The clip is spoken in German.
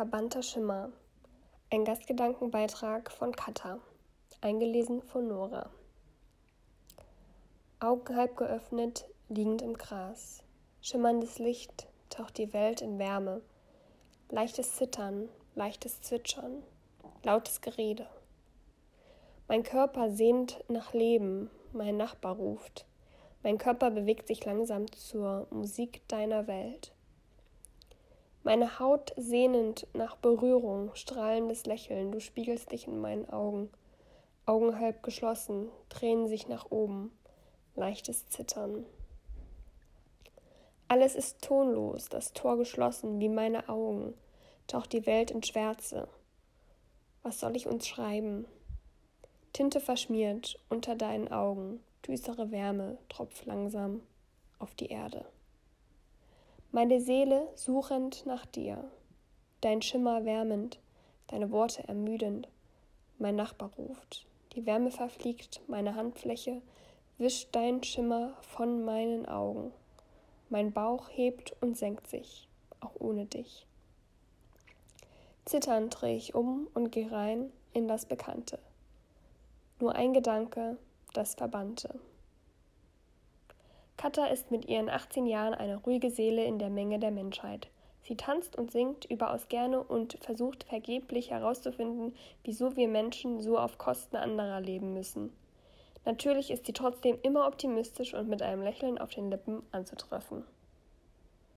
Verbannter Schimmer. Ein Gastgedankenbeitrag von Katha. Eingelesen von Nora. Augen halb geöffnet, liegend im Gras. Schimmerndes Licht taucht die Welt in Wärme. Leichtes Zittern, leichtes Zwitschern, lautes Gerede. Mein Körper sehnt nach Leben, mein Nachbar ruft. Mein Körper bewegt sich langsam zur Musik deiner Welt. Meine Haut sehnend nach Berührung, strahlendes Lächeln, du spiegelst dich in meinen Augen. Augen halb geschlossen, Tränen sich nach oben, leichtes Zittern. Alles ist tonlos, das Tor geschlossen, wie meine Augen, taucht die Welt in Schwärze. Was soll ich uns schreiben? Tinte verschmiert unter deinen Augen, düstere Wärme tropft langsam auf die Erde meine Seele suchend nach dir, dein Schimmer wärmend, deine Worte ermüdend, mein Nachbar ruft, die Wärme verfliegt, meine Handfläche wischt dein Schimmer von meinen Augen, mein Bauch hebt und senkt sich, auch ohne dich. Zitternd drehe ich um und geh rein in das Bekannte. Nur ein Gedanke, das Verbannte. Katha ist mit ihren 18 Jahren eine ruhige Seele in der Menge der Menschheit. Sie tanzt und singt überaus gerne und versucht vergeblich herauszufinden, wieso wir Menschen so auf Kosten anderer leben müssen. Natürlich ist sie trotzdem immer optimistisch und mit einem Lächeln auf den Lippen anzutreffen.